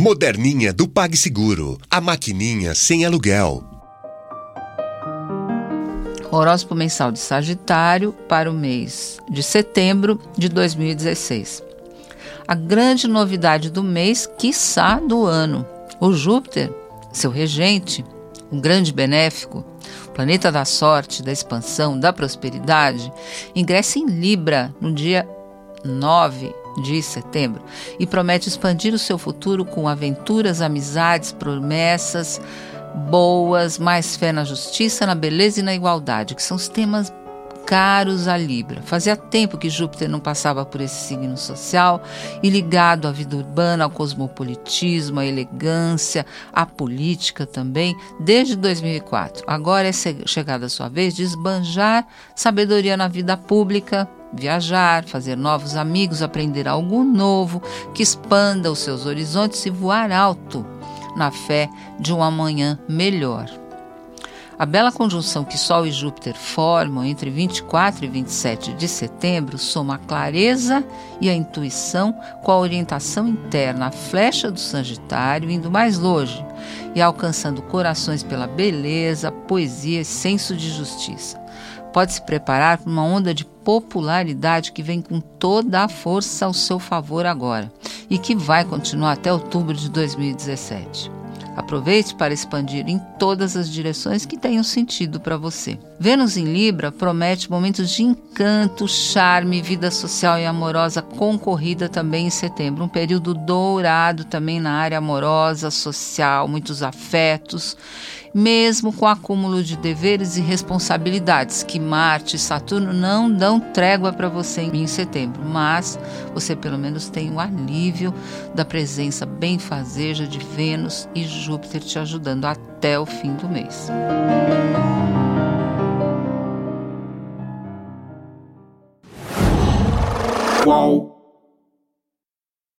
Moderninha do PagSeguro. A maquininha sem aluguel. Horóscopo mensal de Sagitário para o mês de setembro de 2016. A grande novidade do mês, quiçá do ano. O Júpiter, seu regente, um grande benéfico, planeta da sorte, da expansão, da prosperidade, ingressa em Libra no dia 9 de setembro e promete expandir o seu futuro com aventuras, amizades, promessas boas, mais fé na justiça, na beleza e na igualdade, que são os temas caros à Libra. Fazia tempo que Júpiter não passava por esse signo social e ligado à vida urbana, ao cosmopolitismo, à elegância, à política também, desde 2004. Agora é chegada a sua vez de esbanjar sabedoria na vida pública, viajar, fazer novos amigos, aprender algo novo que expanda os seus horizontes e voar alto na fé de um amanhã melhor. A bela conjunção que Sol e Júpiter formam entre 24 e 27 de setembro soma a clareza e a intuição com a orientação interna, a flecha do Sagitário indo mais longe e alcançando corações pela beleza, poesia e senso de justiça pode se preparar para uma onda de popularidade que vem com toda a força ao seu favor agora e que vai continuar até outubro de 2017. Aproveite para expandir em todas as direções que tenham sentido para você. Vênus em Libra promete momentos de encanto, charme, vida social e amorosa concorrida também em setembro. Um período dourado também na área amorosa, social, muitos afetos mesmo com o acúmulo de deveres e responsabilidades que Marte e Saturno não dão trégua para você em setembro, mas você pelo menos tem o alívio da presença benfazeja de Vênus e Júpiter te ajudando até o fim do mês.